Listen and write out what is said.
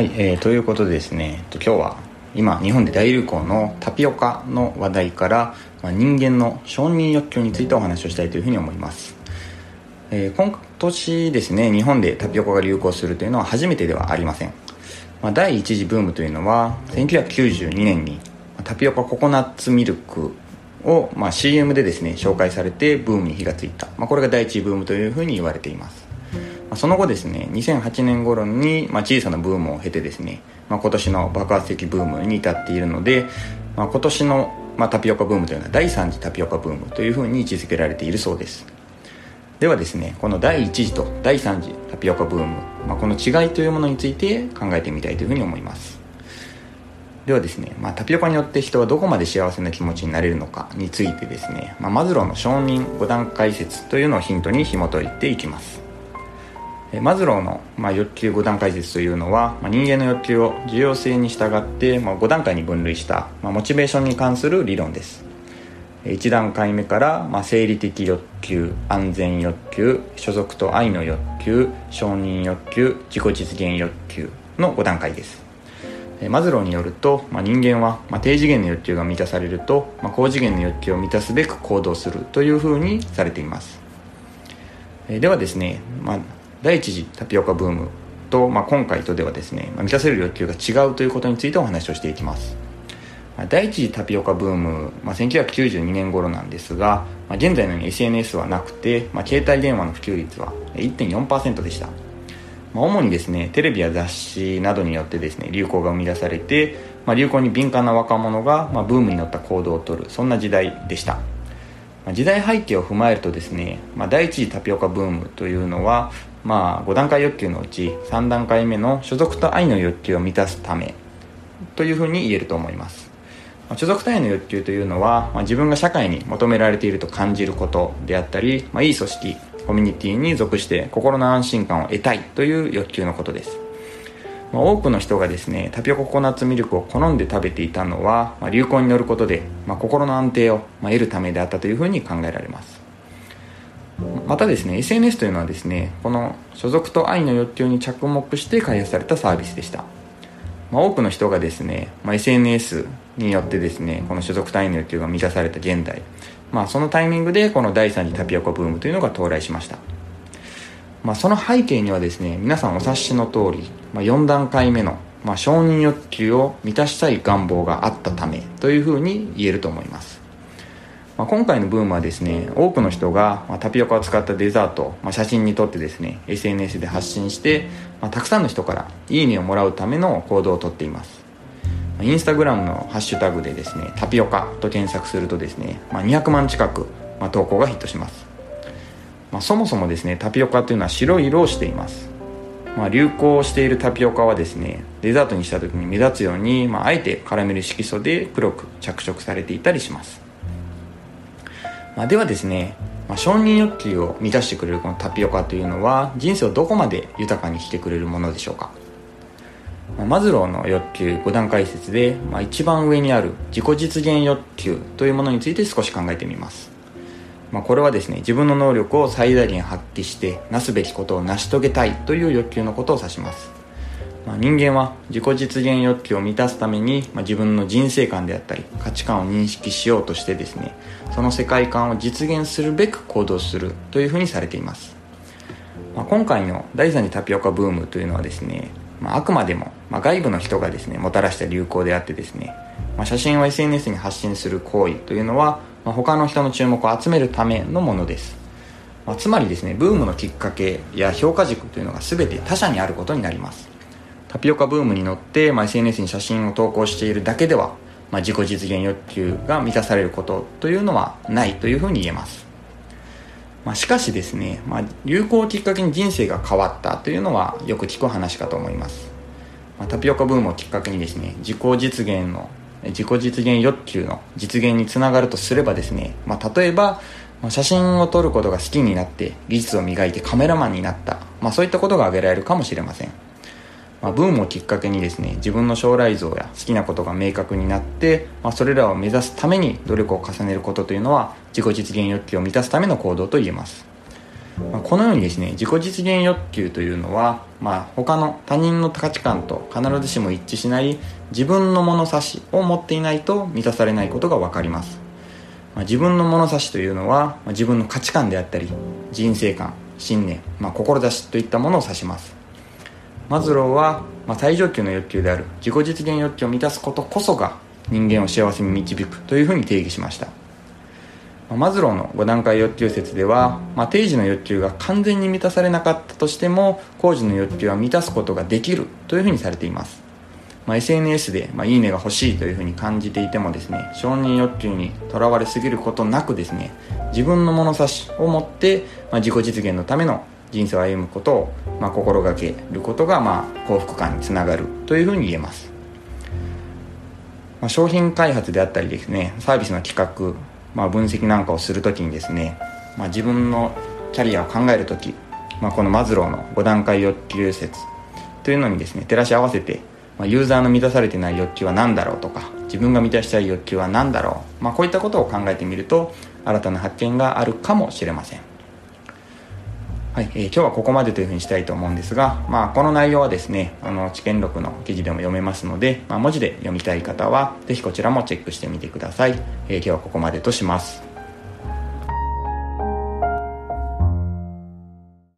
はい、えー、ということでですね今日は今日本で大流行のタピオカの話題から、まあ、人間の承認欲求についてお話をしたいというふうに思います、えー、今年ですね日本でタピオカが流行するというのは初めてではありません、まあ、第一次ブームというのは1992年にタピオカココナッツミルクを、まあ、CM でですね紹介されてブームに火がついた、まあ、これが第一次ブームというふうに言われています。まその後ですね2008年頃に、ま、小さなブームを経てですね、ま、今年の爆発的ブームに至っているので、ま、今年の、ま、タピオカブームというのは第3次タピオカブームというふうに位置づけられているそうです。ではですねこの第1次と第3次タピオカブーム、ま、この違いというものについて考えてみたいというふうに思います。ではですね、まあ、タピオカによって人はどこまで幸せな気持ちになれるのかについてですね、まあ、マズローの承認5段階説というのをヒントに紐解いていきます。マズローの、まあ、欲求5段階説というのは、まあ、人間の欲求を重要性に従って、まあ、5段階に分類した、まあ、モチベーションに関する理論です。1段階目から、まあ、生理的欲求安全欲求所属と愛の欲求承認欲求自己実現欲求の5段階です。マズローによると、まあ、人間は、まあ、低次元の欲求が満たされると、まあ、高次元の欲求を満たすべく行動するというふうにされています。ではですね、まあ、第一次タピオカブームと、まあ、今回とではですね、まあ、満たせる欲求が違うということについてお話をしていきます、まあ、第一次タピオカブーム、まあ、1992年頃なんですが、まあ、現在のように SNS はなくて、まあ、携帯電話の普及率は1.4%でした、まあ、主にですねテレビや雑誌などによってですね流行が生み出されて、まあ、流行に敏感な若者が、まあ、ブームに乗った行動をとるそんな時代でした。時代背景を踏まえるとですね、まあ、第一次タピオカブームというのは、まあ、5段階欲求のうち3段階目の所属と愛の欲求を満たすためというふうに言えると思います。ま所属と愛の欲求というのは、まあ、自分が社会に求められていると感じることであったり、まあ、いい組織コミュニティに属して心の安心感を得たいという欲求のことです。まあ、多くの人がですねタピオカココナッツミルクを好んで食べていたのは、まあ、流行に乗ることで、まあ、心の安定を、まあ、得るためであったというふうに考えられます。またですね SNS というのはですねこの所属と愛の欲求に着目して開発されたサービスでした、まあ、多くの人がですね、まあ、SNS によってですねこの所属と愛の欲求が満たされた現代、まあ、そのタイミングでこの第3次タピオカブームというのが到来しました。まあ、その背景にはですね皆さんお察しの通り、まあ、4段階目の、まあ、承認欲求を満たしたい願望があったためというふうに言えると思います、まあ、今回のブームはですね多くの人が、まあ、タピオカを使ったデザートを、まあ、写真に撮ってですね SNS で発信して、まあ、たくさんの人からいいねをもらうための行動をとっています。インスタグラムのハッシュタグでですねタピオカと検索するとですね、まあ、200万近く、まあ、投稿がヒットします。まあ、そもそもですねタピオカというのは白い色をしています、まあ、流行しているタピオカはですねデザートにした時に目立つように、まあ、あえてカラメル色素で黒く着色されていたりします、まあ、ではですね、まあ、承認欲求を満たしてくれるこのタピオカというのは人生をどこまで豊かにしてくれるものでしょうか。マズローの欲求5段階説で、まあ、一番上にある自己実現欲求というものについて少し考えてみます。まあ、これはですね自分の能力を最大限発揮してなすべきことを成し遂げたいという欲求のことを指します、まあ、人間は自己実現欲求を満たすために、まあ、自分の人生観であったり価値観を認識しようとしてですねその世界観を実現するべく行動するというふうにされています、まあ、今回の第3次タピオカブームというのはですね、まあ、あくまでも、まあ、外部の人がですねもたらした流行であってですね、まあ、写真を SNS に発信する行為というのはまあ、他の人の注目を集めるためのものです、まあ、つまりですねブームのきっかけや評価軸というのが全て他者にあることになります。タピオカブームに乗って、まあ、SNS に写真を投稿しているだけでは、まあ、自己実現欲求が満たされることというのはないというふうに言えます。まあ、しかしですね、まあ、流行をきっかけに人生が変わったというのはよく聞く話かと思います、まあ、タピオカブームをきっかけにですね自己実現の自己実現欲求の実現につながるとすればですね、まあ、例えば写真を撮ることが好きになって技術を磨いてカメラマンになった、まあ、そういったことが挙げられるかもしれません、まあ、ブームをきっかけにですね自分の将来像や好きなことが明確になって、まあ、それらを目指すために努力を重ねることというのは自己実現欲求を満たすための行動と言えます。ま、このようにですね自己実現欲求というのは、まあ、他の他人の価値観と必ずしも一致しない自分の物差しを持っていないと満たされないことが分かります、まあ、自分の物差しというのは、まあ、自分の価値観であったり人生観信念、まあ、志といったものを指します。マズローは、ま、最上級の欲求である自己実現欲求を満たすことこそが人間を幸せに導くというふうに定義しました。マズローの5段階欲求説では、まあ、定時の欲求が完全に満たされなかったとしても工事の欲求は満たすことができるというふうにされています、まあ、SNS で、まあ、いいねが欲しいというふうに感じていてもですね承認欲求にとらわれすぎることなくですね自分の物差しを持って、まあ、自己実現のための人生を歩むことを、まあ、心がけることが、まあ、幸福感につながるというふうに言えます、ま、商品開発であったりですねサービスの企画まあ、分析なんかをする時にですね、まあ、自分のキャリアを考える時、まあ、このマズローの5段階欲求説というのにですね照らし合わせて、まあ、ユーザーの満たされてない欲求は何だろうとか自分が満たしたい欲求は何だろう、まあ、こういったことを考えてみると新たな発見があるかもしれません。はい、えー、今日はここまでというふうにしたいと思うんですが、まあ、この内容はですねあの知見録の記事でも読めますので、まあ、文字で読みたい方はぜひこちらもチェックしてみてください、えー、今日はここまでとします。